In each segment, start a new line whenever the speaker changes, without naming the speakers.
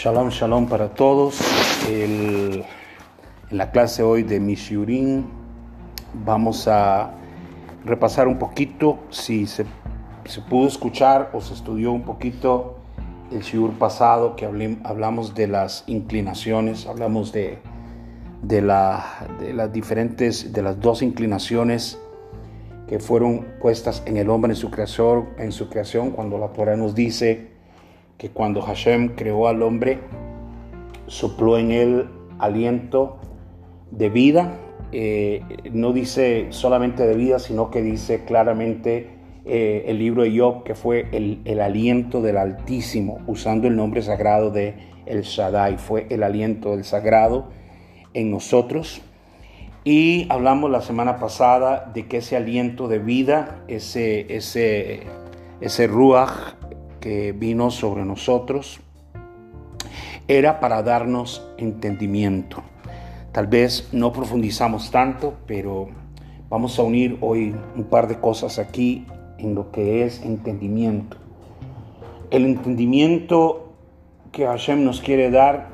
Shalom, shalom para todos. En la clase hoy de Mishurin vamos a repasar un poquito si se, pudo escuchar o se estudió un poquito el shiur pasado que hablamos de las inclinaciones, hablamos de, de, la, de las diferentes, de las dos inclinaciones que fueron puestas en el hombre en su creación, en su creación cuando la Torah nos dice que cuando Hashem creó al hombre, sopló en él aliento de vida. Eh, no dice solamente de vida, sino que dice claramente eh, el libro de Job que fue el, el aliento del Altísimo, usando el nombre sagrado de El Shaddai. Fue el aliento del sagrado en nosotros. Y hablamos la semana pasada de que ese aliento de vida, ese, ese, ese ruach vino sobre nosotros, era para darnos entendimiento. Tal vez no profundizamos tanto, pero vamos a unir hoy un par de cosas aquí en lo que es entendimiento. El entendimiento que Hashem nos quiere dar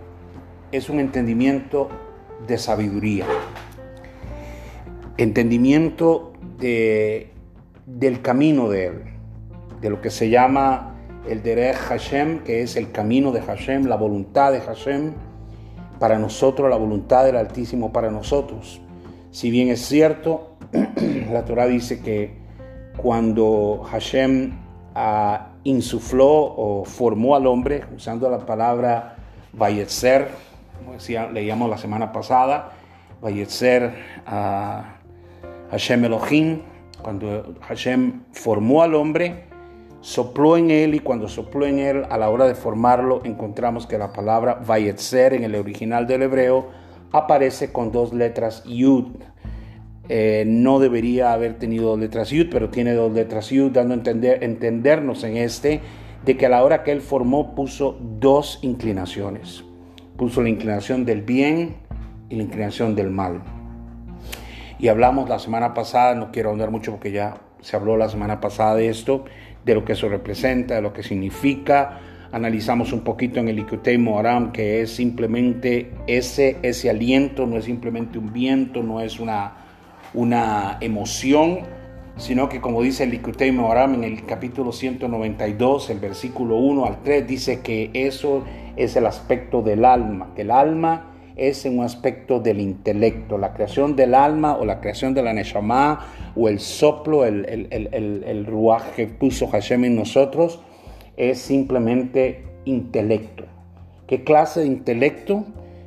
es un entendimiento de sabiduría entendimiento de, del camino de Él, de lo que se llama el Derech Hashem, que es el camino de Hashem, la voluntad de Hashem para nosotros, la voluntad del Altísimo para nosotros. Si bien es cierto, la Torah dice que cuando Hashem ah, insufló o formó al hombre, usando la palabra Vayetzer, como decía, leíamos la semana pasada, Vayetzer a Hashem Elohim, cuando Hashem formó al hombre, sopló en él y cuando sopló en él, a la hora de formarlo, encontramos que la palabra Vayetzer en el original del hebreo aparece con dos letras Yud. Eh, no debería haber tenido dos letras Yud, pero tiene dos letras Yud, dando a entender, entendernos en este de que a la hora que él formó puso dos inclinaciones. Puso la inclinación del bien y la inclinación del mal. Y hablamos la semana pasada, no quiero ahondar mucho porque ya se habló la semana pasada de esto, de lo que eso representa, de lo que significa. Analizamos un poquito en el Ikutei Moharam, que es simplemente ese, ese aliento, no es simplemente un viento, no es una, una emoción, sino que como dice el Likutei Moharam en el capítulo 192, el versículo 1 al 3, dice que eso es el aspecto del alma, que el alma es en un aspecto del intelecto, la creación del alma o la creación de la Neshama o el soplo, el, el, el, el, ruaj que puso Hashem en nosotros, es simplemente intelecto. ¿Qué clase de intelecto?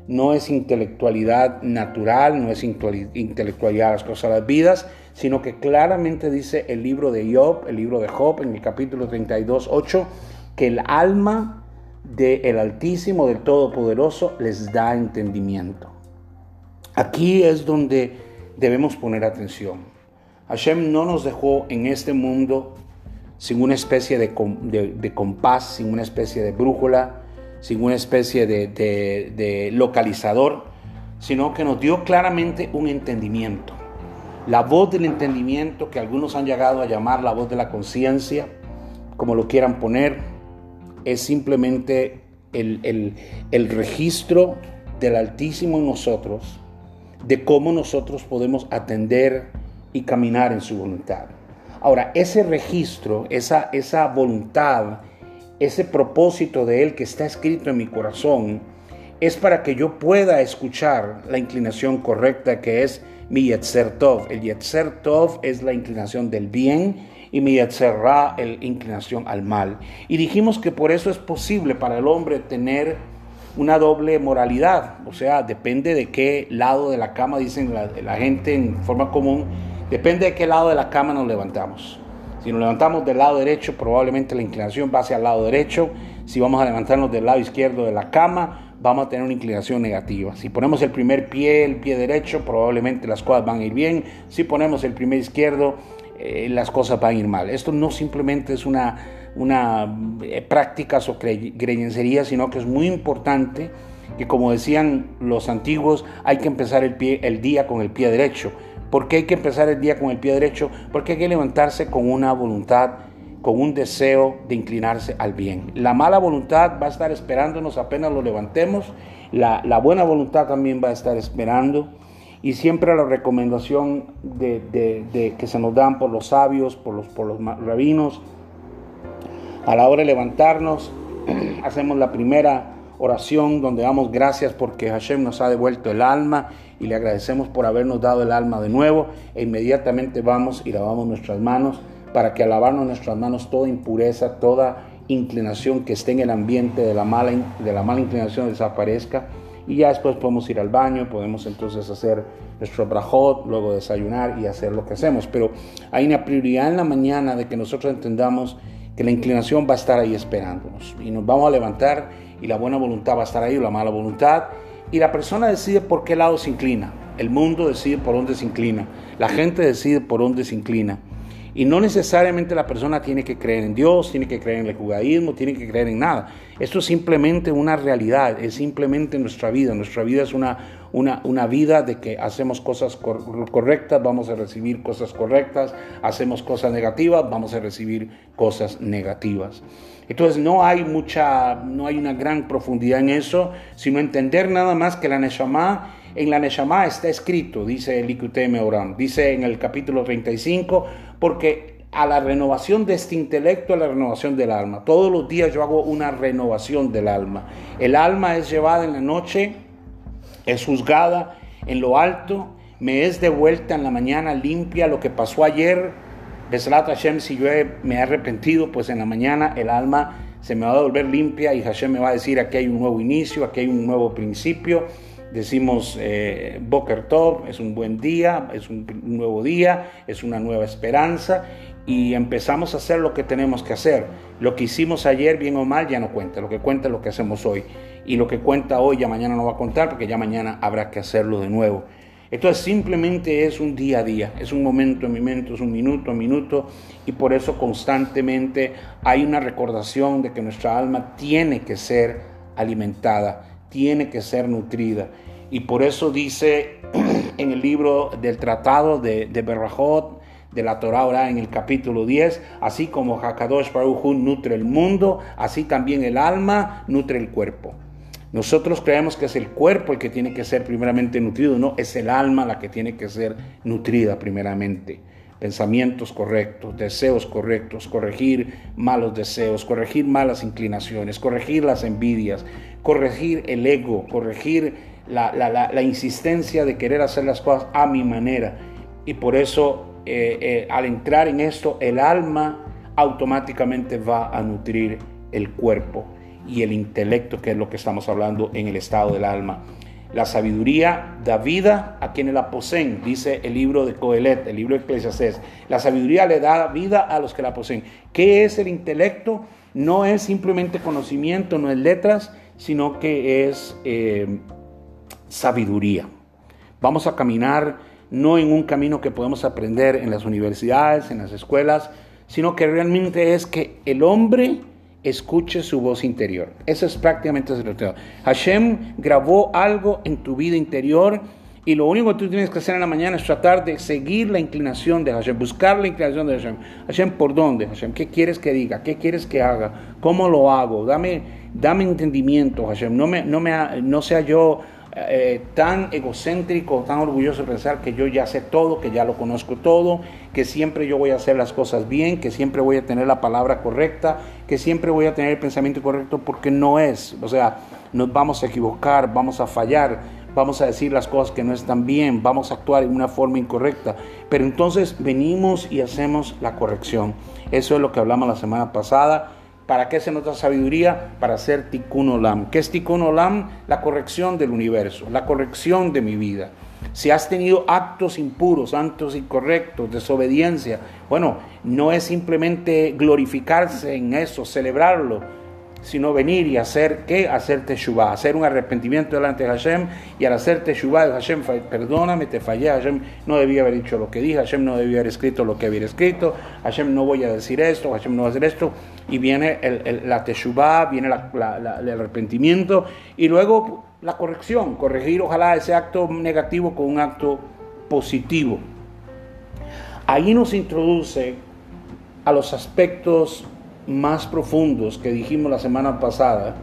No es intelectualidad natural, no es intelectualidad de las cosas de las vidas, sino que claramente dice el libro de Job, el libro de Job, en el capítulo 32, 8, que el alma del Altísimo, del Todopoderoso, les da entendimiento. Aquí es donde debemos poner atención. Hashem no nos dejó en este mundo sin una especie de, de, de compás, sin una especie de brújula, sin una especie de, de, de localizador, sino que nos dio claramente un entendimiento. La voz del entendimiento, que algunos han llegado a llamar la voz de la conciencia, como lo quieran poner, es simplemente el, el, registro del Altísimo en nosotros, de cómo nosotros podemos atender y caminar en su voluntad. Ahora, ese registro, esa, esa voluntad, ese propósito de Él que está escrito en mi corazón, es para que yo pueda escuchar la inclinación correcta que es mi Yetzer Tov. El Yetzer Tov es la inclinación del bien y mi Yetzer Ra, la inclinación al mal. Y dijimos que por eso es posible para el hombre tener una doble moralidad. O sea, depende de qué lado de la cama, dicen la, la gente en forma común, depende de qué lado de la cama nos levantamos. Si nos levantamos del lado derecho, probablemente la inclinación va hacia el lado derecho. Si vamos a levantarnos del lado izquierdo de la cama, vamos a tener una inclinación negativa. Si ponemos el primer pie, el pie derecho, probablemente las cosas van a ir bien. Si ponemos el primer izquierdo, eh, las cosas van a ir mal. Esto no simplemente es una, una eh, prácticas o creencería, sino que es muy importante que como decían los antiguos, hay que empezar el, pie, el día con el pie derecho. ¿Por qué hay que empezar el día con el pie derecho? Porque hay que levantarse con una voluntad con un deseo de inclinarse al bien. La mala voluntad va a estar esperándonos apenas lo levantemos, la, buena voluntad también va a estar esperando y siempre la recomendación de, que se nos dan por los sabios, por los, rabinos, a la hora de levantarnos, hacemos la primera oración donde damos gracias porque Hashem nos ha devuelto el alma y le agradecemos por habernos dado el alma de nuevo e inmediatamente vamos y lavamos nuestras manos para que al lavarnos nuestras manos toda impureza, toda inclinación que esté en el ambiente de la mala, de la mala inclinación desaparezca y ya después podemos ir al baño, podemos entonces hacer nuestro brajot, luego desayunar y hacer lo que hacemos. Pero hay una prioridad en la mañana de que nosotros entendamos que la inclinación va a estar ahí esperándonos y nos vamos a levantar y la buena voluntad va a estar ahí o la mala voluntad y la persona decide por qué lado se inclina. El mundo decide por dónde se inclina. La gente decide por dónde se inclina. Y no necesariamente la persona tiene que creer en Dios, tiene que creer en el judaísmo, tiene que creer en nada. Esto es simplemente una realidad, es simplemente nuestra vida. Nuestra vida es una, una, una vida de que hacemos cosas correctas, vamos a recibir cosas correctas, hacemos cosas negativas, vamos a recibir cosas negativas. Entonces no hay mucha, no hay una gran profundidad en eso, sino entender nada más que la Neshama, en la Neshama está escrito, dice el Ikuteme Oram, dice en el capítulo 35, porque a la renovación de este intelecto, a la renovación del alma. Todos los días yo hago una renovación del alma. El alma es llevada en la noche, es juzgada en lo alto, me es devuelta en la mañana limpia lo que pasó ayer Besrat Hashem, si yo me he arrepentido, pues en la mañana el alma se me va a volver limpia y Hashem me va a decir aquí hay un nuevo inicio, aquí hay un nuevo principio. Decimos eh, Boker Tov, es un buen día, es un nuevo día, es una nueva esperanza y empezamos a hacer lo que tenemos que hacer. Lo que hicimos ayer, bien o mal, ya no cuenta. Lo que cuenta es lo que hacemos hoy. Y lo que cuenta hoy ya mañana no va a contar porque ya mañana habrá que hacerlo de nuevo. Entonces simplemente es un día a día, es un momento en mi mente, es un minuto a minuto y por eso constantemente hay una recordación de que nuestra alma tiene que ser alimentada, tiene que ser nutrida. Y por eso dice en el libro del tratado de, de Berrajot, de la Torah ahora en el capítulo 10, así como Hakadosh Baruch nutre el mundo, así también el alma nutre el cuerpo. Nosotros creemos que es el cuerpo el que tiene que ser primeramente nutrido, no, es el alma la que tiene que ser nutrida primeramente. Pensamientos correctos, deseos correctos, corregir malos deseos, corregir malas inclinaciones, corregir las envidias, corregir el ego, corregir la, insistencia de querer hacer las cosas a mi manera. Y por eso eh, eh, al entrar en esto, el alma automáticamente va a nutrir el cuerpo y el intelecto, que es lo que estamos hablando en el estado del alma. La sabiduría da vida a quienes la poseen, dice el libro de Coelet, el libro de Eclesiastes. La sabiduría le da vida a los que la poseen. ¿Qué es el intelecto? No es simplemente conocimiento, no es letras, sino que es eh, sabiduría. Vamos a caminar no en un camino que podemos aprender en las universidades, en las escuelas, sino que realmente es que el hombre escuche su voz interior. Eso es prácticamente el resultado. Hashem grabó algo en tu vida interior y lo único que tú tienes que hacer en la mañana es tratar de seguir la inclinación de Hashem, buscar la inclinación de Hashem. Hashem, ¿por dónde? Hashem, ¿qué quieres que diga? ¿Qué quieres que haga? ¿Cómo lo hago? Dame, dame entendimiento, Hashem. No, me, no, me, no sea yo eh, tan egocéntrico, tan orgulloso de pensar que yo ya sé todo, que ya lo conozco todo, que siempre yo voy a hacer las cosas bien, que siempre voy a tener la palabra correcta, que siempre voy a tener el pensamiento correcto, porque no es. O sea, nos vamos a equivocar, vamos a fallar, vamos a decir las cosas que no están bien, vamos a actuar en una forma incorrecta. Pero entonces venimos y hacemos la corrección. Eso es lo que hablamos la semana pasada ¿Para qué se nota sabiduría? Para hacer tikkun olam. ¿Qué es tikkun olam? La corrección del universo, la corrección de mi vida. Si has tenido actos impuros, actos incorrectos, desobediencia, bueno, no es simplemente glorificarse en eso, celebrarlo, sino venir y hacer, ¿qué? Hacer teshuvah, hacer un arrepentimiento delante de Hashem, y al hacer teshuvah, Hashem, perdóname, te fallé, Hashem no debía haber dicho lo que dije, Hashem no debía haber escrito lo que había escrito, Hashem no voy a decir esto, Hashem no va a hacer esto, y viene el, la teshuvah, viene el arrepentimiento, y luego la corrección, corregir ojalá ese acto negativo con un acto positivo. Ahí nos introduce a los aspectos más profundos que dijimos la semana pasada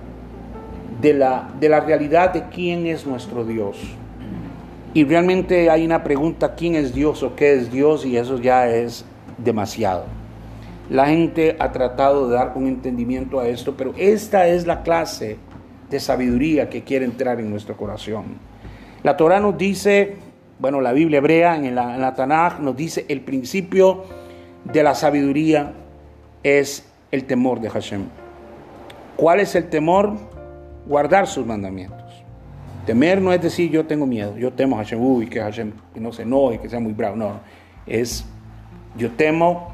de la, de la realidad de quién es nuestro Dios. Y realmente hay una pregunta, ¿quién es Dios o qué es Dios? Y eso ya es demasiado. La gente ha tratado de dar un entendimiento a esto, pero esta es la clase de sabiduría que quiere entrar en nuestro corazón. La Torah nos dice, bueno, la Biblia hebrea en la, en la Tanaj nos dice el principio de la sabiduría es el temor de Hashem. ¿Cuál es el temor? Guardar sus mandamientos. Temer no es decir yo tengo miedo, yo temo a Hashem, uy, que Hashem no se enoje, que sea muy bravo. No, es yo temo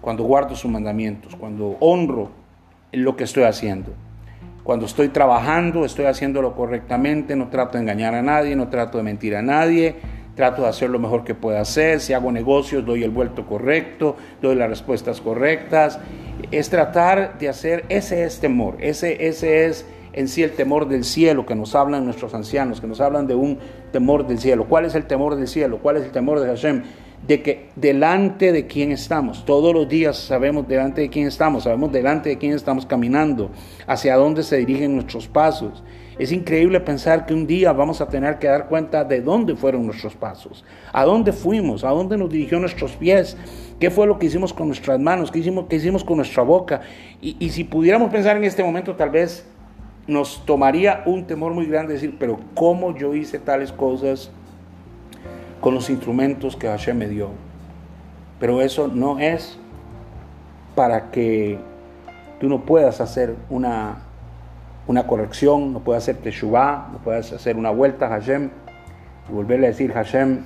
cuando guardo sus mandamientos, cuando honro lo que estoy haciendo. Cuando estoy trabajando, estoy haciéndolo correctamente, no trato de engañar a nadie, no trato de mentir a nadie, trato de hacer lo mejor que pueda hacer, si hago negocios doy el vuelto correcto, doy las respuestas correctas. Es tratar de hacer, ese es temor, ese, ese es en sí el temor del cielo que nos hablan nuestros ancianos, que nos hablan de un temor del cielo. ¿Cuál es el temor del cielo? ¿Cuál es el temor de Hashem? De que delante de quién estamos, todos los días sabemos delante de quién estamos, sabemos delante de quién estamos caminando, hacia dónde se dirigen nuestros pasos. Es increíble pensar que un día vamos a tener que dar cuenta de dónde fueron nuestros pasos, a dónde fuimos, a dónde nos dirigió nuestros pies, qué fue lo que hicimos con nuestras manos, qué hicimos, qué hicimos con nuestra boca. Y, si pudiéramos pensar en este momento, tal vez nos tomaría un temor muy grande decir, pero ¿cómo yo hice tales cosas con los instrumentos que Hashem me dio? Pero eso no es para que tú no puedas hacer una una corrección, no puede hacer teshuvah, no puedes hacer una vuelta a Hashem y volverle a decir, Hashem,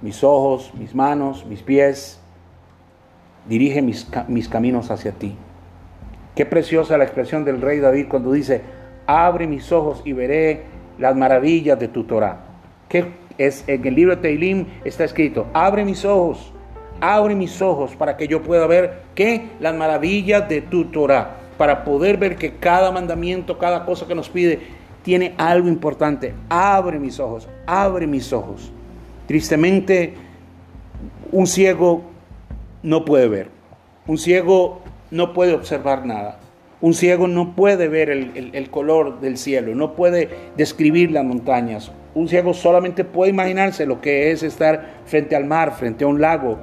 mis ojos, mis manos, mis pies, dirige mis, mis caminos hacia ti. Qué preciosa la expresión del rey David cuando dice, abre mis ojos y veré las maravillas de tu Torah. Que es, en el libro de Teilim está escrito, abre mis ojos, abre mis ojos para que yo pueda ver qué las maravillas de tu Torah para poder ver que cada mandamiento, cada cosa que nos pide, tiene algo importante. Abre mis ojos, abre mis ojos. Tristemente, un ciego no puede ver. Un ciego no puede observar nada. Un ciego no puede ver el, color del cielo, no puede describir las montañas. Un ciego solamente puede imaginarse lo que es estar frente al mar, frente a un lago.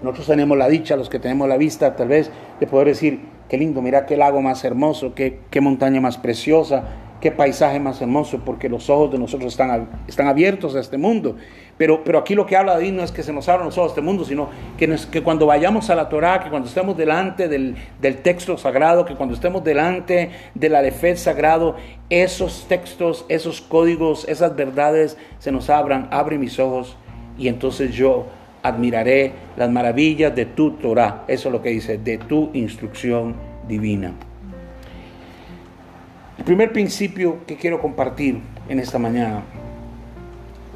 Nosotros tenemos la dicha, los que tenemos la vista, tal vez, de poder decir, Qué lindo, mira qué lago más hermoso, qué, qué montaña más preciosa, qué paisaje más hermoso, porque los ojos de nosotros están, están abiertos a este mundo. Pero, pero aquí lo que habla David no es que se nos abran los ojos a este mundo, sino que, que cuando vayamos a la Torah, que cuando estemos delante del, del, texto sagrado, que cuando estemos delante de la sagrado, esos textos, esos códigos, esas verdades se nos abran, abre mis ojos y entonces yo admiraré las maravillas de tu Torah. Eso es lo que dice, de tu instrucción divina. El primer principio que quiero compartir en esta mañana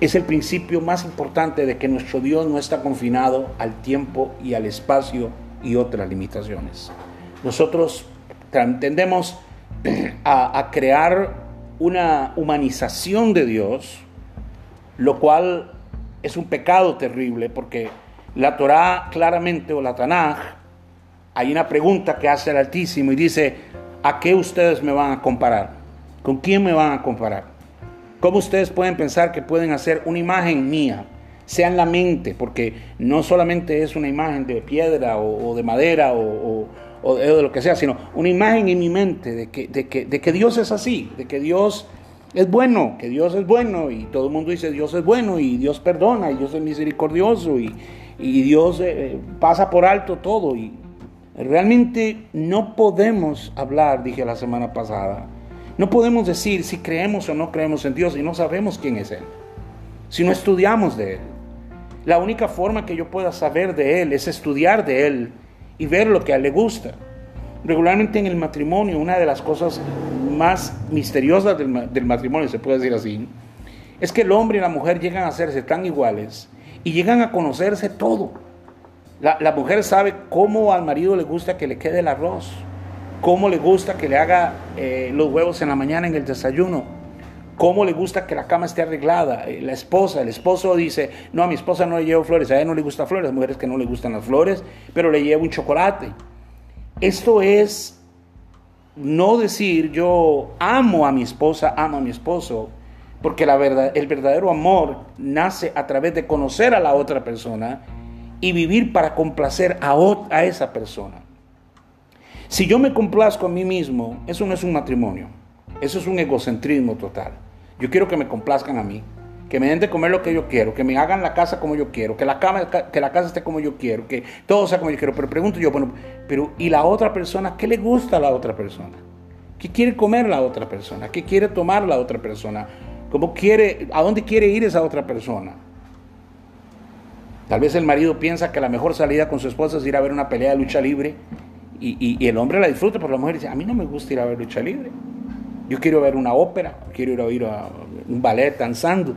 es el principio más importante de que nuestro Dios no está confinado al tiempo y al espacio y otras limitaciones. Nosotros tendemos a, a crear una humanización de Dios, lo cual es un pecado terrible porque la Torá claramente o la Tanaj, hay una pregunta que hace el Altísimo y dice, ¿a qué ustedes me van a comparar? ¿Con quién me van a comparar? ¿Cómo ustedes pueden pensar que pueden hacer una imagen mía? Sea en la mente, porque no solamente es una imagen de piedra o, de madera o, o, de lo que sea, sino una imagen en mi mente de que, de que, de que Dios es así, de que Dios es bueno, que Dios es bueno y todo el mundo dice Dios es bueno y Dios perdona y Dios es misericordioso y, Dios eh, pasa por alto todo y realmente no podemos hablar, dije la semana pasada, no podemos decir si creemos o no creemos en Dios y no sabemos quién es Él, si no estudiamos de Él. La única forma que yo pueda saber de Él es estudiar de Él y ver lo que a Él le gusta. Regularmente en el matrimonio, una de las cosas más misteriosas del, matrimonio, se puede decir así, es que el hombre y la mujer llegan a hacerse tan iguales y llegan a conocerse todo. La, mujer sabe cómo al marido le gusta que le quede el arroz, cómo le gusta que le haga eh, los huevos en la mañana en el desayuno, cómo le gusta que la cama esté arreglada. Eh, la esposa, el esposo dice, no, a mi esposa no le llevo flores, a ella no le gustan flores, mujeres que no le gustan las flores, pero le llevo un chocolate. Esto es no decir yo amo a mi esposa, amo a mi esposo, porque la verdad, el verdadero amor nace a través de conocer a la otra persona y vivir para complacer a, a esa persona. Si yo me complazco a mí mismo, eso no es un matrimonio, eso es un egocentrismo total. Yo quiero que me complazcan a mí, que me den de comer lo que yo quiero, que me hagan la casa como yo quiero, que la, que la casa esté como yo quiero, que todo sea como yo quiero. Pero pregunto yo, bueno, pero ¿y la otra persona? ¿Qué le gusta a la otra persona? ¿Qué quiere comer la otra persona? ¿Qué quiere tomar la otra persona? ¿Cómo quiere, ¿A dónde quiere ir esa otra persona? Tal vez el marido piensa que la mejor salida con su esposa es ir a ver una pelea de lucha libre y, y el hombre la disfruta, pero la mujer dice, a mí no me gusta ir a ver lucha libre. Yo quiero ver una ópera, quiero ir a oír un ballet danzando.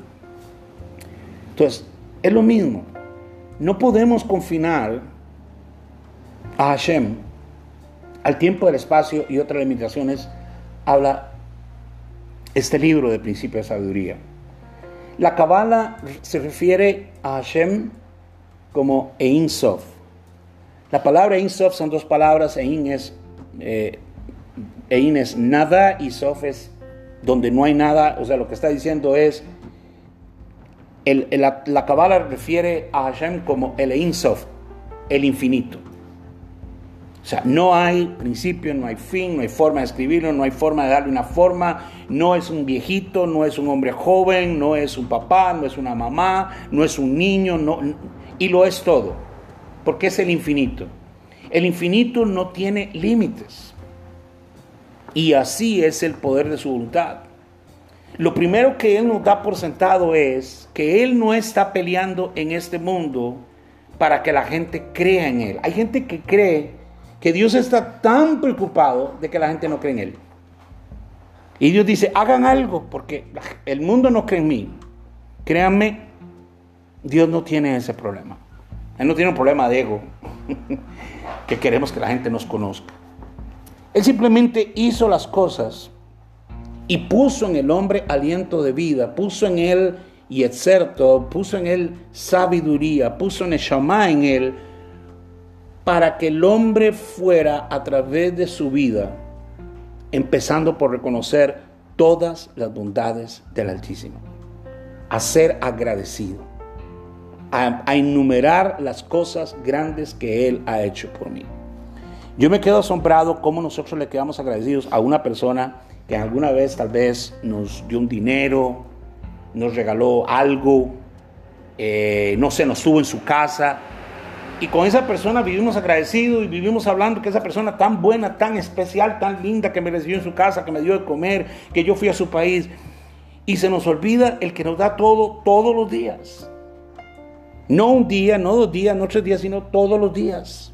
Entonces, es lo mismo. No podemos confinar a Hashem al tiempo del espacio y otras limitaciones. Habla este libro de principio de sabiduría. La Kabbalah se refiere a Hashem como Ein Sof. La palabra Ein Sof son dos palabras. Ein es eh, Ein es nada y Sof es donde no hay nada. O sea, lo que está diciendo es, la, la refiere a Hashem como el Ein Sof, el infinito. O sea, no hay principio, no hay fin, no hay forma de escribirlo, no hay forma de darle una forma. No es un viejito, no es un hombre joven, no es un papá, no es una mamá, no es un niño, no, y lo es todo, porque es el infinito. El infinito no tiene límites. Y así es el poder de su voluntad. Lo primero que Él nos da por sentado es que Él no está peleando en este mundo para que la gente crea en Él. Hay gente que cree que Dios está tan preocupado de que la gente no cree en Él. Y Dios dice, hagan algo porque el mundo no cree en mí. Créanme, Dios no tiene ese problema. Él no tiene un problema de ego, que queremos que la gente nos conozca. Él simplemente hizo las cosas y puso en el hombre aliento de vida, puso en él y exerto, puso en él sabiduría, puso en Shama en él, para que el hombre fuera a través de su vida, empezando por reconocer todas las bondades del Altísimo, a ser agradecido, a, a enumerar las cosas grandes que Él ha hecho por mí. Yo me quedo asombrado cómo nosotros le quedamos agradecidos a una persona que alguna vez tal vez nos dio un dinero, nos regaló algo, eh, no sé, nos estuvo en su casa. Y con esa persona vivimos agradecidos y vivimos hablando que esa persona tan buena, tan especial, tan linda que me recibió en su casa, que me dio de comer, que yo fui a su país. Y se nos olvida el que nos da todo todos los días. No un día, no dos días, no tres días, sino todos los días.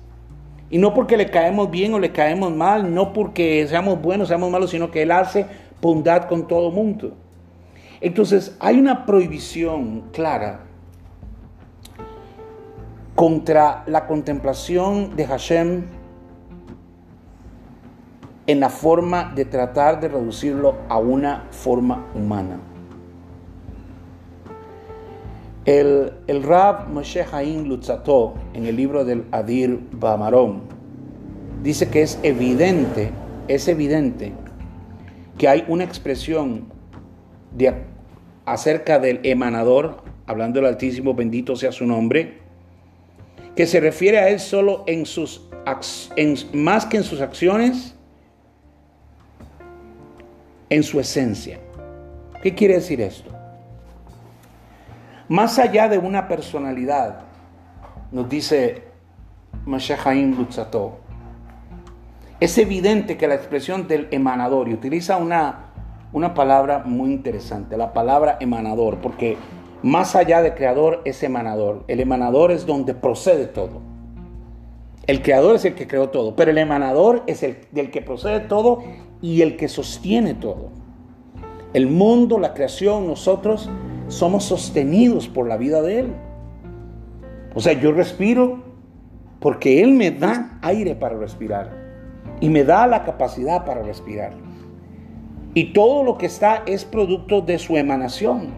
Y no porque le caemos bien o le caemos mal, no porque seamos buenos, o seamos malos, sino que Él hace bondad con todo mundo. Entonces hay una prohibición clara contra la contemplación de Hashem en la forma de tratar de reducirlo a una forma humana. El, Rab Moshe Haim Lutzato, en el libro del Adir Bamarom, dice que es evidente, es evidente que hay una expresión de, acerca del emanador, hablando del Altísimo, bendito sea su nombre, que se refiere a él solo en sus en, más que en sus acciones, en su esencia. ¿Qué quiere decir esto? Más allá de una personalidad, nos dice Mashahaim Lutzato, es evidente que la expresión del emanador, y utiliza una, una palabra muy interesante, la palabra emanador, porque más allá de creador es emanador. El emanador es donde procede todo. El creador es el que creó todo, pero el emanador es el del que procede todo y el que sostiene todo. El mundo, la creación, nosotros somos sostenidos por la vida de Él. O sea, yo respiro porque Él me da aire para respirar y me da la capacidad para respirar. Y todo lo que está es producto de su emanación.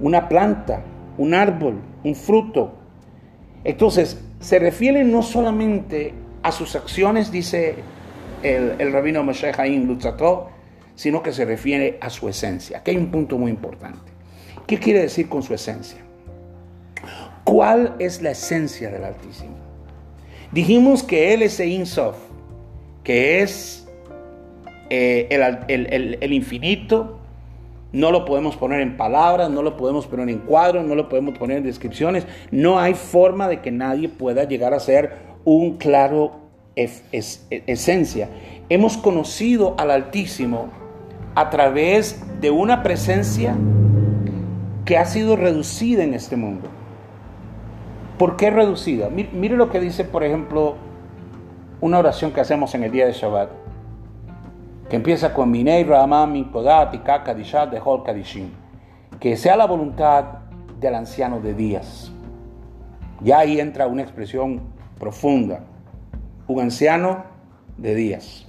Una planta, un árbol, un fruto. Entonces, se refiere no solamente a sus acciones, dice el, rabino Moshe Haim Lutzató, sino que se refiere a su esencia. Aquí hay un punto muy importante. ¿Qué quiere decir con su esencia? ¿Cuál es la esencia del Altísimo? Dijimos que Él es Sof, que es eh, el, infinito, no lo podemos poner en palabras, no lo podemos poner en cuadros, no lo podemos poner en descripciones. No hay forma de que nadie pueda llegar a ser un claro esencia. Hemos conocido al Altísimo a través de una presencia que ha sido reducida en este mundo. ¿Por qué reducida? Mire lo que dice, por ejemplo, una oración que hacemos en el día de Shabbat, que empieza con Minei Ramam Minkodat y Kadishat de Hol Kadishim. Que sea la voluntad del anciano de días. Ya ahí entra una expresión profunda. Un anciano de días.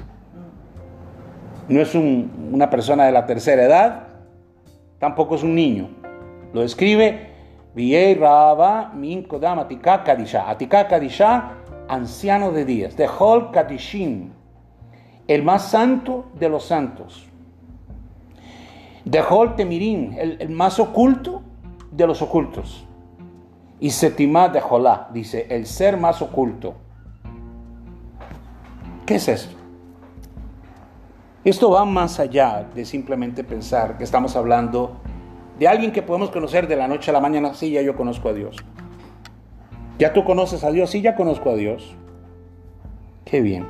No es una persona de la tercera edad, tampoco es un niño. Lo escribe Viei Raba Min Kodam Kadisha. Atika Kadisha, anciano de días. De Hol Kadishim, el más santo de los santos. De Hol Temirim, el, más oculto de los ocultos. Y Setimá de Jolá, dice, el ser más oculto. ¿Qué es esto? Esto va más allá de simplemente pensar que estamos hablando de alguien que podemos conocer de la noche a la mañana, sí, ya yo conozco a Dios. ¿Ya tú conoces a Dios? Sí, ya conozco a Dios. Qué bien.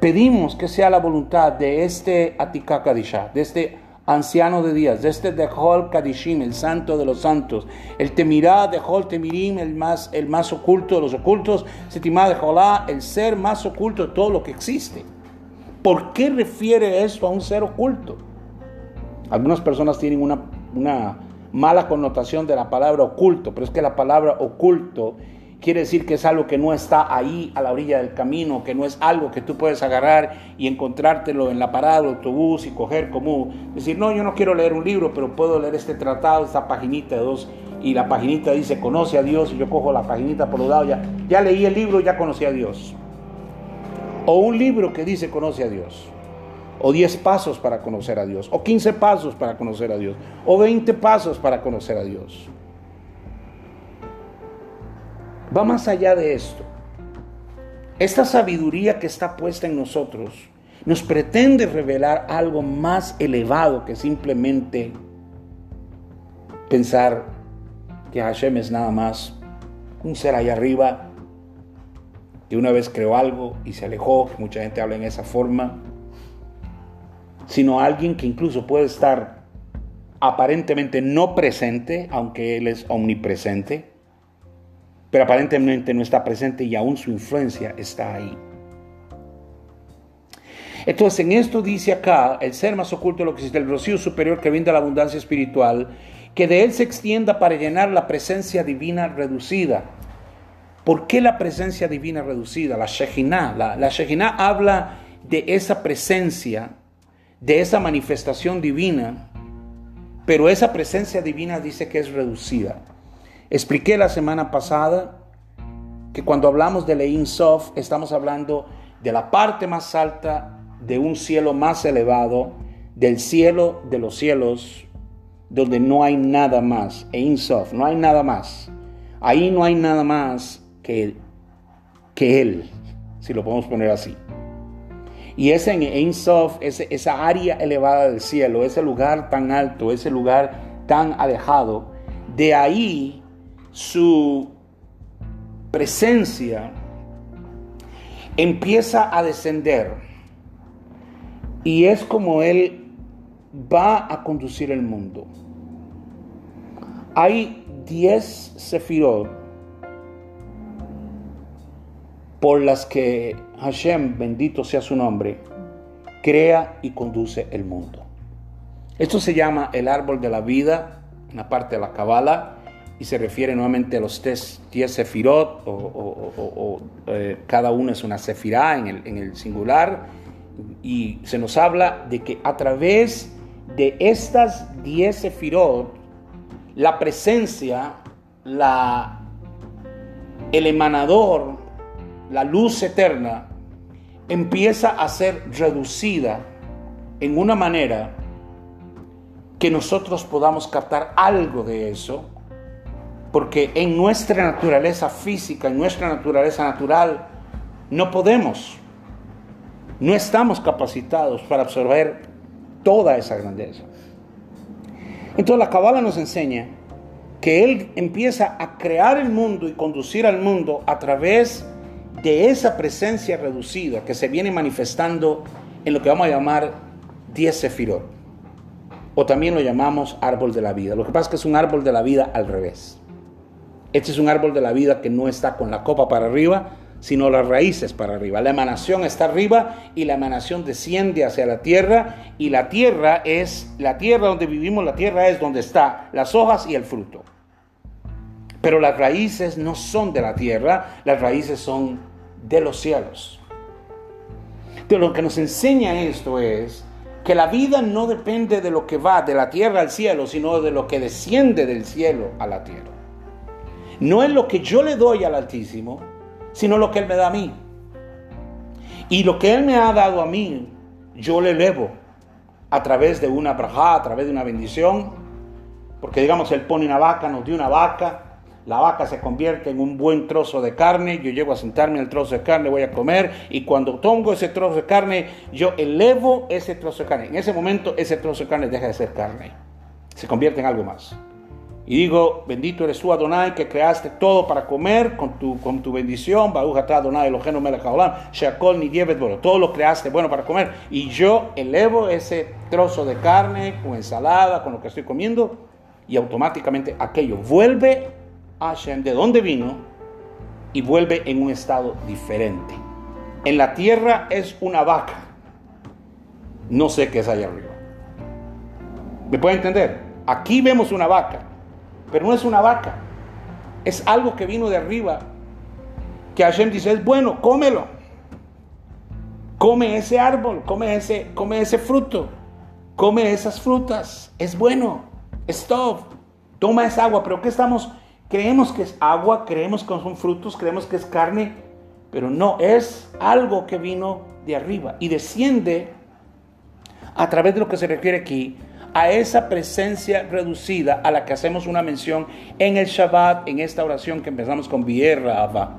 Pedimos que sea la voluntad de este Atika Kadisha, de este anciano de días, de este Dehol Kadishim, el santo de los santos, el Temirá Dehol Temirim, el más, el más oculto de los ocultos, Setimá Deholá, el ser más oculto de todo lo que existe. ¿Por qué refiere eso a un ser oculto? Algunas personas tienen una, una mala connotación de la palabra oculto, pero es que la palabra oculto quiere decir que es algo que no está ahí a la orilla del camino, que no es algo que tú puedes agarrar y encontrártelo en la parada del autobús y coger como decir, no, yo no quiero leer un libro, pero puedo leer este tratado, esta paginita de dos, y la paginita dice, conoce a Dios, y yo cojo la paginita por los lados, ya, ya leí el libro, ya conocí a Dios. O un libro que dice, conoce a Dios o 10 pasos para conocer a Dios, o 15 pasos para conocer a Dios, o 20 pasos para conocer a Dios. Va más allá de esto. Esta sabiduría que está puesta en nosotros nos pretende revelar algo más elevado que simplemente pensar que Hashem es nada más un ser ahí arriba que una vez creó algo y se alejó, mucha gente habla en esa forma sino alguien que incluso puede estar aparentemente no presente, aunque Él es omnipresente, pero aparentemente no está presente y aún su influencia está ahí. Entonces en esto dice acá, el ser más oculto de lo que existe, el rocío superior que de la abundancia espiritual, que de él se extienda para llenar la presencia divina reducida. ¿Por qué la presencia divina reducida? La Shejinah. La, la habla de esa presencia de esa manifestación divina, pero esa presencia divina dice que es reducida. Expliqué la semana pasada que cuando hablamos de Lein Sof estamos hablando de la parte más alta de un cielo más elevado, del cielo de los cielos, donde no hay nada más, Ein Sof, no hay nada más. Ahí no hay nada más que, que Él, si lo podemos poner así. Y es en Ein Sof, esa área elevada del cielo, ese lugar tan alto, ese lugar tan alejado, de ahí su presencia empieza a descender. Y es como Él va a conducir el mundo. Hay 10 sefirot por las que Hashem, bendito sea su nombre, crea y conduce el mundo. Esto se llama el árbol de la vida, en la parte de la Kabbalah, y se refiere nuevamente a los 10 sefirot, o, eh, cada uno es una sefirá en el, en el singular, y se nos habla de que a través de estas 10 sefirot, la presencia, la, el emanador, la luz eterna, empieza a ser reducida en una manera que nosotros podamos captar algo de eso, porque en nuestra naturaleza física, en nuestra naturaleza natural, no podemos, no estamos capacitados para absorber toda esa grandeza. Entonces la Kabbalah nos enseña que Él empieza a crear el mundo y conducir al mundo a través de esa presencia reducida que se viene manifestando en lo que vamos a llamar 10 sefirot, o también lo llamamos árbol de la vida. Lo que pasa es que es un árbol de la vida al revés. Este es un árbol de la vida que no está con la copa para arriba, sino las raíces para arriba. La emanación está arriba y la emanación desciende hacia la tierra y la tierra es la tierra donde vivimos, la tierra es donde está las hojas y el fruto. Pero las raíces no son de la tierra, las raíces son de los cielos. De lo que nos enseña esto es que la vida no depende de lo que va de la tierra al cielo, sino de lo que desciende del cielo a la tierra. No es lo que yo le doy al Altísimo, sino lo que Él me da a mí. Y lo que Él me ha dado a mí, yo le elevo a través de una braja, a través de una bendición, porque digamos, Él pone una vaca, nos dio una vaca, la vaca se convierte en un buen trozo de carne, yo llego a sentarme en el trozo de carne, voy a comer, y cuando tomo ese trozo de carne, yo elevo ese trozo de carne. En ese momento ese trozo de carne deja de ser carne, se convierte en algo más. Y digo, bendito eres tú, Adonai, que creaste todo para comer con tu, con tu bendición. Adonai, Shakol ni todo lo creaste bueno para comer. Y yo elevo ese trozo de carne con ensalada, con lo que estoy comiendo, y automáticamente aquello vuelve a Hashem, de donde vino, y vuelve en un estado diferente. En la tierra es una vaca. No sé qué es allá arriba. ¿Me puede entender? Aquí vemos una vaca pero no es una vaca. Es algo que vino de arriba. Que Hashem dice, es bueno, cómelo. Come ese árbol, come ese, come ese fruto, come esas frutas. Es bueno, es top. Toma esa agua, pero ¿qué estamos? Creemos que es agua, creemos que son frutos, creemos que es carne, pero no, es algo que vino de arriba y desciende a través de lo que se refiere aquí a esa presencia reducida a la que hacemos una mención en el Shabbat, en esta oración que empezamos con Vierra Abba.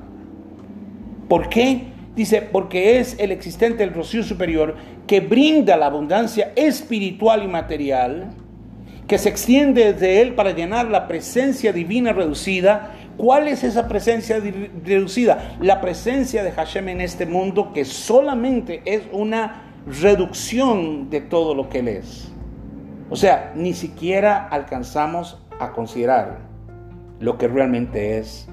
¿Por qué? Dice, porque es el existente el rocío superior que brinda la abundancia espiritual y material, que se extiende desde él para llenar la presencia divina reducida. ¿Cuál es esa presencia reducida? La presencia de Hashem en este mundo que solamente es una reducción de todo lo que él es. O sea, ni siquiera alcanzamos a considerar lo que realmente es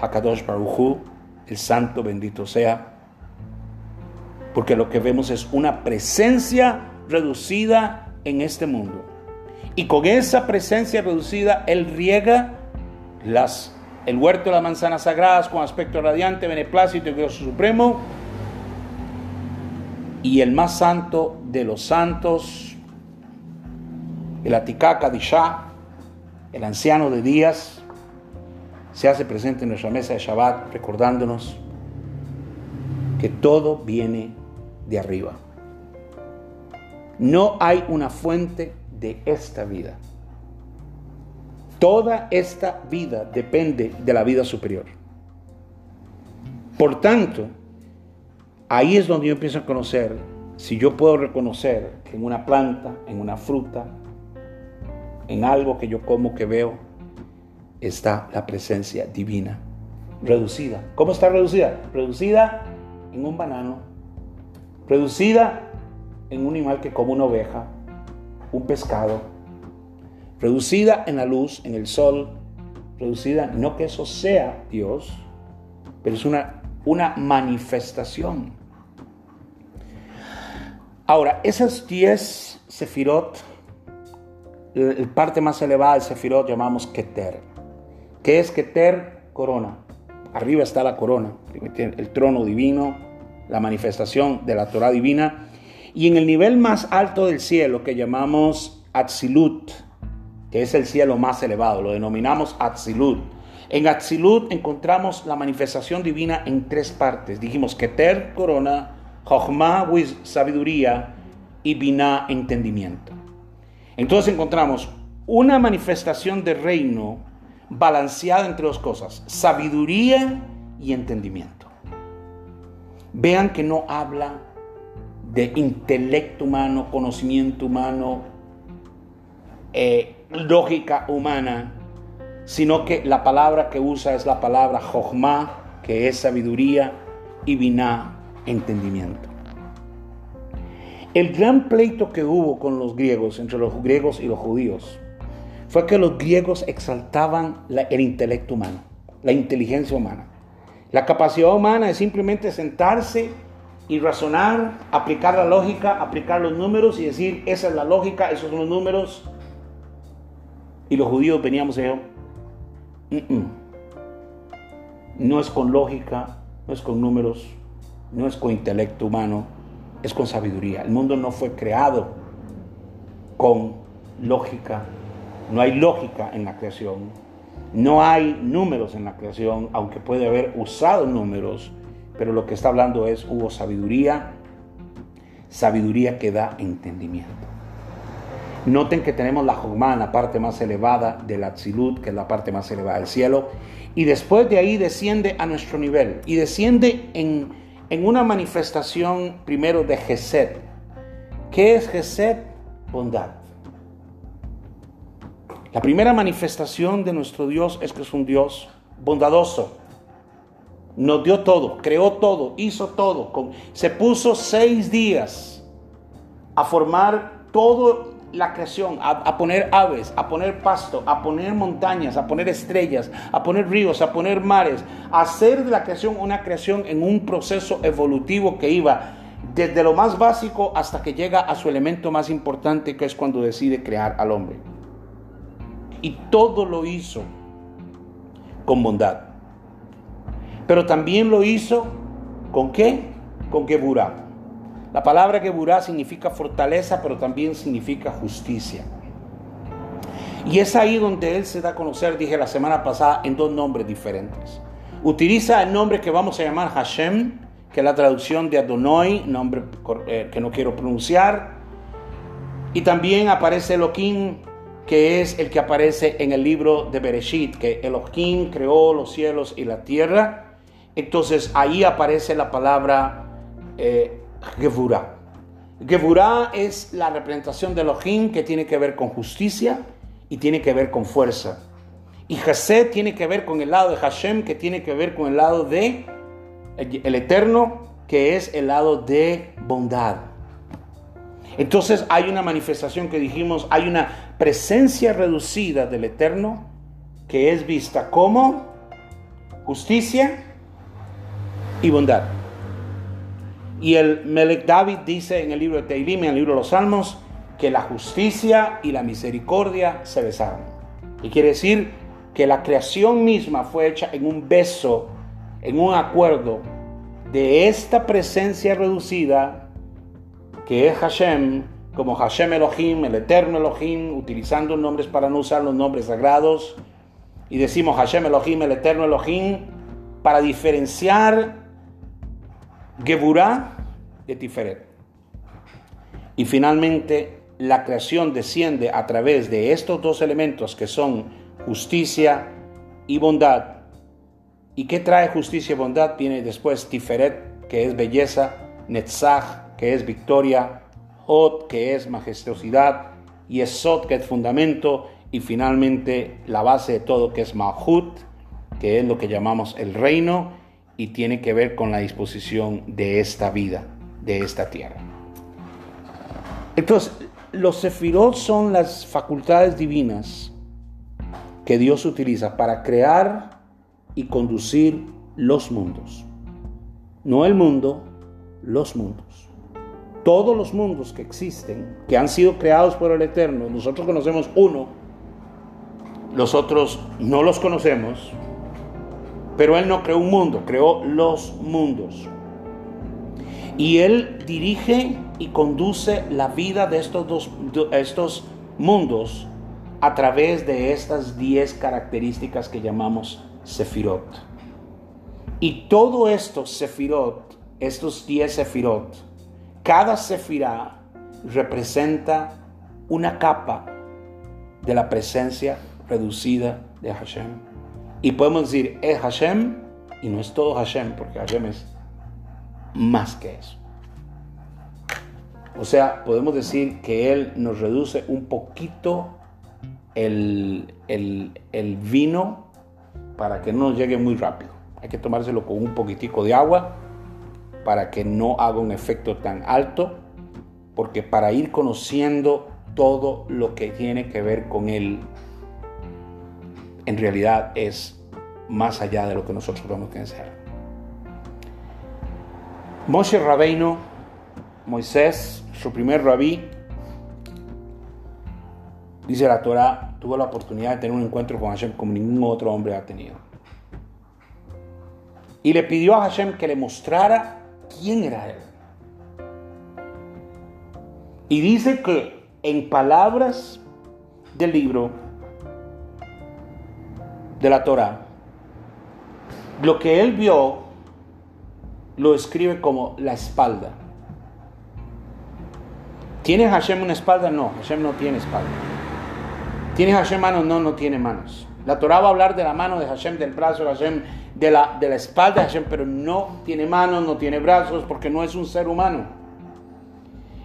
Hakadosh Baruchu, el santo bendito sea, porque lo que vemos es una presencia reducida en este mundo. Y con esa presencia reducida, Él riega el huerto de las manzanas sagradas con aspecto radiante, beneplácito y Dios supremo. Y el más santo de los santos, el Aticá Kadishá, el anciano de días, se hace presente en nuestra mesa de Shabbat recordándonos que todo viene de arriba. No hay una fuente de esta vida. Toda esta vida depende de la vida superior. Por tanto, ahí es donde yo empiezo a conocer, si yo puedo reconocer que en una planta, en una fruta, en algo que yo como, que veo, está la presencia divina, reducida. ¿Cómo está reducida? Reducida en un banano, reducida en un animal que come una oveja, un pescado, reducida en la luz, en el sol, reducida, no que eso sea Dios, pero es una, una manifestación. Ahora, esas diez sefirot el parte más elevada del Sefirot llamamos Keter. ¿Qué es Keter? Corona. Arriba está la corona, el trono divino, la manifestación de la Torah divina. Y en el nivel más alto del cielo, que llamamos Atzilut, que es el cielo más elevado, lo denominamos Atzilut. En Atzilut encontramos la manifestación divina en tres partes. Dijimos que Ter, corona, Jochma, sabiduría y Binah, entendimiento. Entonces encontramos una manifestación de reino balanceada entre dos cosas, sabiduría y entendimiento. Vean que no habla de intelecto humano, conocimiento humano, eh, lógica humana, sino que la palabra que usa es la palabra jochma, que es sabiduría, y biná, entendimiento. El gran pleito que hubo con los griegos, entre los griegos y los judíos, fue que los griegos exaltaban el intelecto humano, la inteligencia humana. La capacidad humana es simplemente sentarse y razonar, aplicar la lógica, aplicar los números y decir, esa es la lógica, esos son los números. Y los judíos veníamos y no es con lógica, no es con números, no es con intelecto humano, es con sabiduría. El mundo no fue creado con lógica, no hay lógica en la creación. No hay números en la creación, aunque puede haber usado números, pero lo que está hablando es hubo sabiduría, sabiduría que da entendimiento. Noten que tenemos la Jogma en la parte más elevada de la Tzilut, que es la parte más elevada del cielo, y después de ahí desciende a nuestro nivel y desciende en, en una manifestación primero de Gesed. ¿Qué es Gesed? Bondad. La primera manifestación de nuestro Dios es que es un Dios bondadoso. Nos dio todo, creó todo, hizo todo. Se puso seis días a formar toda la creación, a, poner aves, a poner pasto, a poner montañas, a poner estrellas, a poner ríos, a poner mares, a hacer de la creación una creación en un proceso evolutivo que iba desde lo más básico hasta que llega a su elemento más importante, que es cuando decide crear al hombre y todo lo hizo con bondad. Pero también lo hizo con qué? Con Geburá. La palabra Geburá significa fortaleza, pero también significa justicia. Y es ahí donde él se da a conocer, dije la semana pasada, en dos nombres diferentes. Utiliza el nombre que vamos a llamar Hashem, que es la traducción de Adonai, nombre eh, que no quiero pronunciar. Y también aparece Elohim que es el que aparece en el libro de Bereshit, que Elohim creó los cielos y la tierra. Entonces ahí aparece la palabra eh, Gevurah. Gevurah es la representación de Elohim que tiene que ver con justicia y tiene que ver con fuerza. Y Hased tiene que ver con el lado de Hashem, que tiene que ver con el lado de el Eterno, que es el lado de bondad. Entonces hay una manifestación que dijimos, hay una presencia reducida del Eterno que es vista como justicia y bondad. Y el Melech David dice en el libro de Teilim, en el libro de los Salmos, que la justicia y la misericordia se besaron. Y quiere decir que la creación misma fue hecha en un beso, en un acuerdo de esta presencia reducida que es Hashem, como Hashem Elohim, el eterno Elohim, utilizando nombres para no usar los nombres sagrados. Y decimos Hashem Elohim, el eterno Elohim, para diferenciar Geburah de Tiferet. Y finalmente, la creación desciende a través de estos dos elementos que son justicia y bondad. ¿Y qué trae justicia y bondad? Tiene después Tiferet, que es belleza, Netzach, que es victoria, Hot, que es majestuosidad, y Esot, que es fundamento, y finalmente la base de todo, que es Mahut, que es lo que llamamos el reino, y tiene que ver con la disposición de esta vida, de esta tierra. Entonces, los sefirot son las facultades divinas que Dios utiliza para crear y conducir los mundos. No el mundo, los mundos todos los mundos que existen, que han sido creados por el Eterno, nosotros conocemos uno, los otros no los conocemos, pero Él no creó un mundo, creó los mundos. Y Él dirige y conduce la vida de estos, dos, estos mundos a través de estas diez características que llamamos Sefirot. Y todo esto, Sefirot, estos diez Sefirot, cada Sefirá representa una capa de la presencia reducida de Hashem. Y podemos decir, es Hashem y no es todo Hashem, porque Hashem es más que eso. O sea, podemos decir que Él nos reduce un poquito el, el, vino para que no nos llegue muy rápido. Hay que tomárselo con un poquitico de agua para que no haga un efecto tan alto, porque para ir conociendo todo lo que tiene que ver con Él, en realidad es más allá de lo que nosotros vamos a pensar. Moshe Rabeino, Moisés, su primer rabí, dice la Torah, tuvo la oportunidad de tener un encuentro con Hashem como ningún otro hombre ha tenido. Y le pidió a Hashem que le mostrara quién era él. Y dice que en palabras del libro de la Torah, lo que él vio lo escribe como la espalda. ¿Tiene Hashem una espalda? No, Hashem no tiene espalda. ¿Tiene Hashem manos? No, no tiene manos. La Torah va a hablar de la mano de Hashem, del brazo de Hashem, de la, de la espalda de Hashem, pero no tiene manos, no tiene brazos, porque no es un ser humano.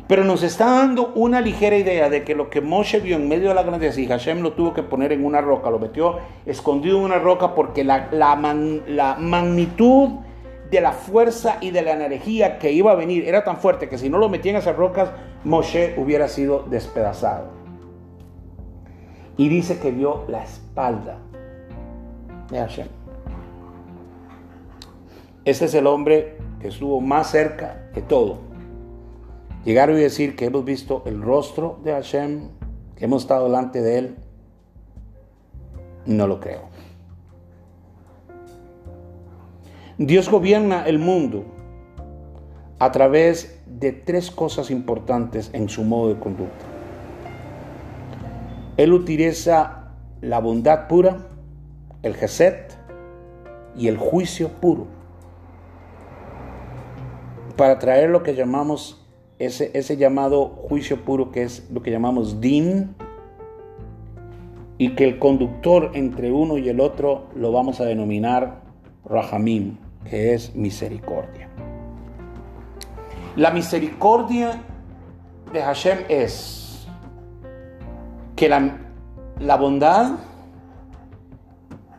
Pero nos está dando una ligera idea de que lo que Moshe vio en medio de la grandeza y Hashem lo tuvo que poner en una roca, lo metió escondido en una roca porque la, la, la magnitud de la fuerza y de la energía que iba a venir era tan fuerte que si no lo metía en esas rocas, Moshe hubiera sido despedazado. Y dice que vio la espalda de Hashem. Este es el hombre que estuvo más cerca que todo. Llegar y decir que hemos visto el rostro de Hashem, que hemos estado delante de él, no lo creo. Dios gobierna el mundo a través de tres cosas importantes en su modo de conducta. Él utiliza la bondad pura, el geset y el juicio puro para traer lo que llamamos ese, ese llamado juicio puro que es lo que llamamos din y que el conductor entre uno y el otro lo vamos a denominar rahamim que es misericordia. La misericordia de Hashem es que la, bondad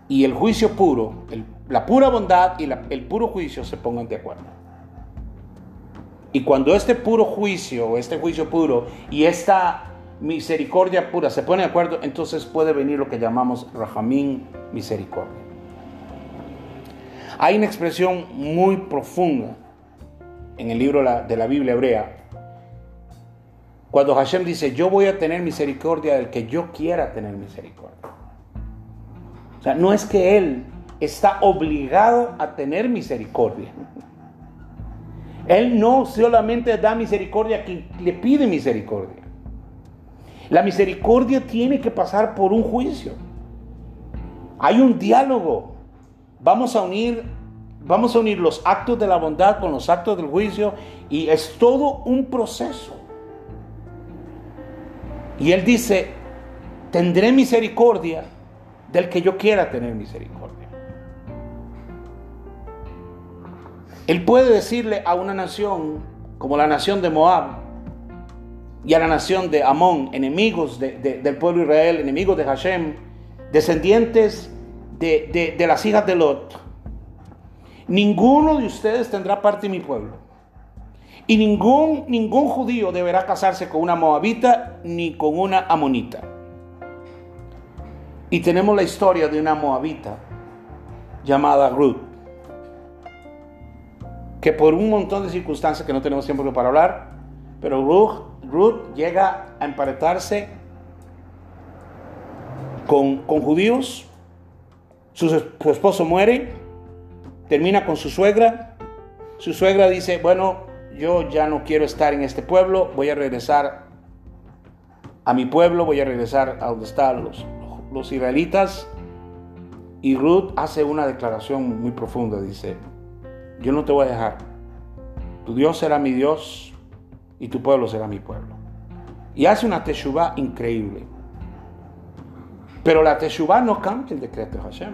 y el juicio puro, la pura bondad y el puro juicio se pongan de acuerdo. Y cuando este puro juicio, este juicio puro y esta misericordia pura se pone de acuerdo, entonces puede venir lo que llamamos Rahamín, misericordia. Hay una expresión muy profunda en el libro de la Biblia hebrea, cuando Hashem dice, yo voy a tener misericordia del que yo quiera tener misericordia. O sea, no es que Él está obligado a tener misericordia. Él no solamente da misericordia a quien le pide misericordia. La misericordia tiene que pasar por un juicio. Hay un diálogo Vamos a unir, vamos a unir los actos de la bondad con los actos del juicio y es todo un proceso. Y él dice, tendré misericordia del que yo quiera tener misericordia. Él puede decirle a una nación como la nación de Moab y a la nación de Amón, enemigos del pueblo de Israel, enemigos de Hashem, descendientes de, las hijas de Lot, ninguno de ustedes tendrá parte en mi pueblo. Y ningún, ningún judío deberá casarse con una moabita ni con una amonita. Y tenemos la historia de una moabita llamada Ruth, que por un montón de circunstancias que no tenemos tiempo para hablar, pero Ruth, llega a emparentarse con, con judíos su, esposo muere, termina con su suegra. Su suegra dice, bueno, yo ya no quiero estar en este pueblo, voy a regresar a mi pueblo, voy a regresar a donde están los, los israelitas. Y Ruth hace una declaración muy profunda, dice, yo no te voy a dejar, tu Dios será mi Dios y tu pueblo será mi pueblo. Y hace una teshuvah increíble. Pero la teshuvah no cambia el decreto de Hashem.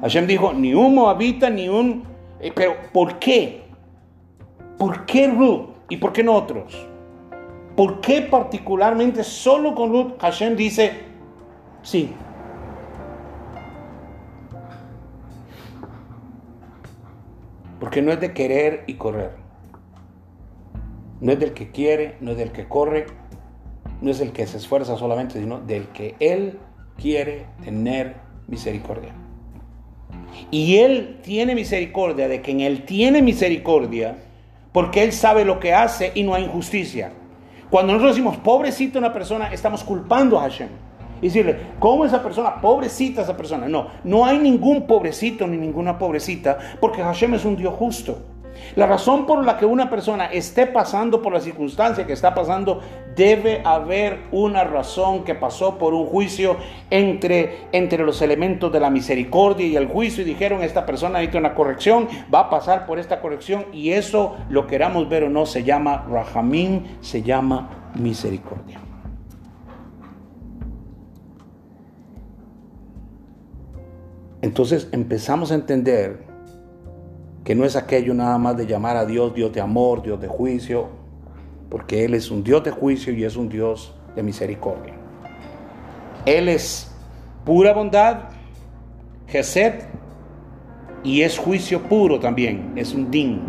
Hashem dijo, ni un moabita, ni un... Eh, pero ¿por qué? ¿Por qué Ruth y por qué no otros? ¿Por qué particularmente solo con Ruth Hashem dice, sí? Porque no es de querer y correr. No es del que quiere, no es del que corre, no es del que se esfuerza solamente, sino del que Él quiere tener misericordia. Y Él tiene misericordia de quien Él tiene misericordia porque Él sabe lo que hace y no hay injusticia. Cuando nosotros decimos pobrecito una persona, estamos culpando a Hashem. Y decirle, ¿cómo esa persona? Pobrecita esa persona. No, no hay ningún pobrecito ni ninguna pobrecita porque Hashem es un Dios justo. La razón por la que una persona esté pasando por la circunstancia que está pasando, debe haber una razón que pasó por un juicio entre, entre los elementos de la misericordia y el juicio y dijeron, esta persona necesita una corrección, va a pasar por esta corrección y eso, lo queramos ver o no, se llama Rahamín, se llama misericordia. Entonces empezamos a entender que no es aquello nada más de llamar a Dios Dios de amor, Dios de juicio, porque Él es un Dios de juicio y es un Dios de misericordia. Él es pura bondad, Gesed, y es juicio puro también, es un din.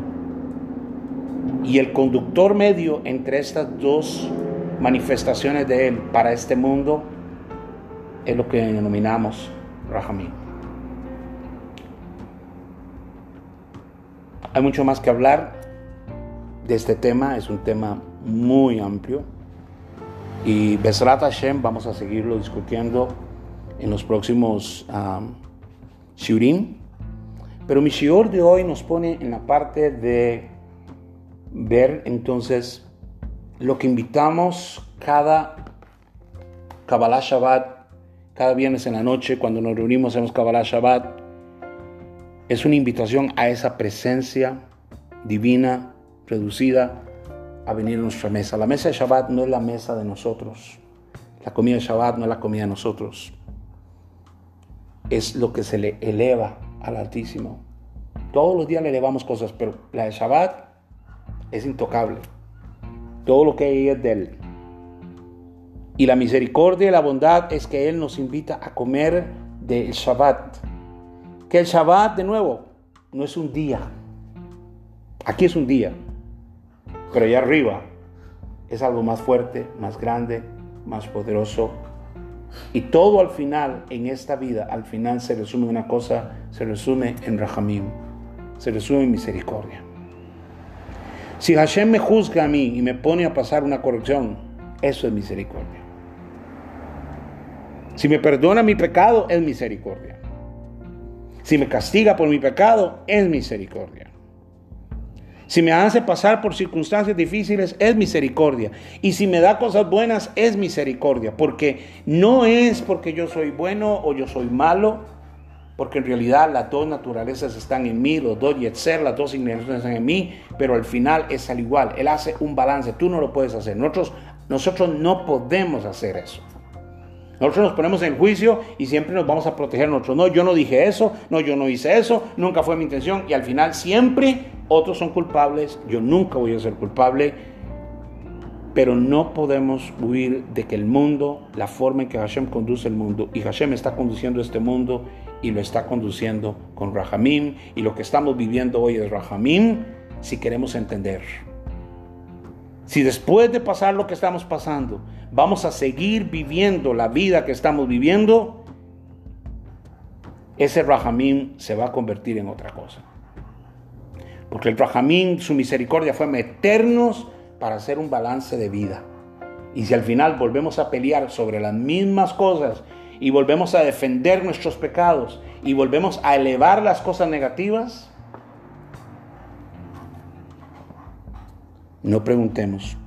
Y el conductor medio entre estas dos manifestaciones de Él para este mundo es lo que denominamos Rahamim. Hay mucho más que hablar de este tema, es un tema muy amplio. Y Besrat Hashem vamos a seguirlo discutiendo en los próximos um, Shurim. Pero mi Shior de hoy nos pone en la parte de ver entonces lo que invitamos cada Kabbalah Shabbat, cada viernes en la noche, cuando nos reunimos, hacemos Kabbalah Shabbat es una invitación a esa presencia divina, reducida, a venir a nuestra mesa. La mesa de Shabbat no es la mesa de nosotros. La comida de Shabbat no es la comida de nosotros. Es lo que se le eleva al Altísimo. Todos los días le elevamos cosas, pero la de Shabbat es intocable. Todo lo que hay es de Él. Y la misericordia y la bondad es que Él nos invita a comer del Shabbat que el Shabbat, de nuevo, no es un día. Aquí es un día, pero allá arriba es algo más fuerte, más grande, más poderoso. Y todo al final, en esta vida, al final se resume una cosa, se resume en Rahamim, se resume en misericordia. Si Hashem me juzga a mí y me pone a pasar una corrección, eso es misericordia. Si me perdona mi pecado, es misericordia. Si me castiga por mi pecado, es misericordia. Si me hace pasar por circunstancias difíciles, es misericordia. Y si me da cosas buenas, es misericordia. Porque no es porque yo soy bueno o yo soy malo, porque en realidad las dos naturalezas están en mí, los dos ser, las dos ignorancias están en mí, pero al final es al igual. Él hace un balance, tú no lo puedes hacer. Nosotros, nosotros no podemos hacer eso. Nosotros nos ponemos en juicio y siempre nos vamos a proteger nosotros. No, yo no dije eso, no, yo no hice eso, nunca fue mi intención y al final siempre otros son culpables, yo nunca voy a ser culpable, pero no podemos huir de que el mundo, la forma en que Hashem conduce el mundo, y Hashem está conduciendo este mundo y lo está conduciendo con Rahamim, y lo que estamos viviendo hoy es Rahamim, si queremos entender. Si después de pasar lo que estamos pasando, vamos a seguir viviendo la vida que estamos viviendo, ese Rahamim se va a convertir en otra cosa. Porque el Rahamim, su misericordia fue meternos para hacer un balance de vida. Y si al final volvemos a pelear sobre las mismas cosas y volvemos a defender nuestros pecados y volvemos a elevar las cosas negativas, No preguntemos,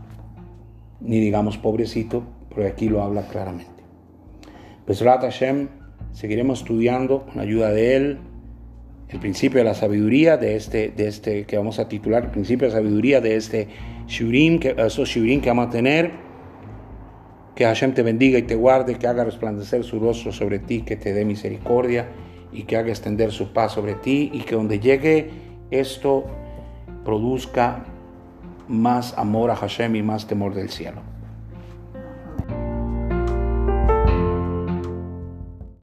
ni digamos pobrecito, porque aquí lo habla claramente. Besrat Hashem, seguiremos estudiando con ayuda de él el principio de la sabiduría de este, de este que vamos a titular, el principio de sabiduría de este shurim, que, esos shurim que vamos a tener. Que Hashem te bendiga y te guarde, que haga resplandecer su rostro sobre ti, que te dé misericordia y que haga extender su paz sobre ti y que donde llegue esto produzca más amor a Hashem y más temor del cielo.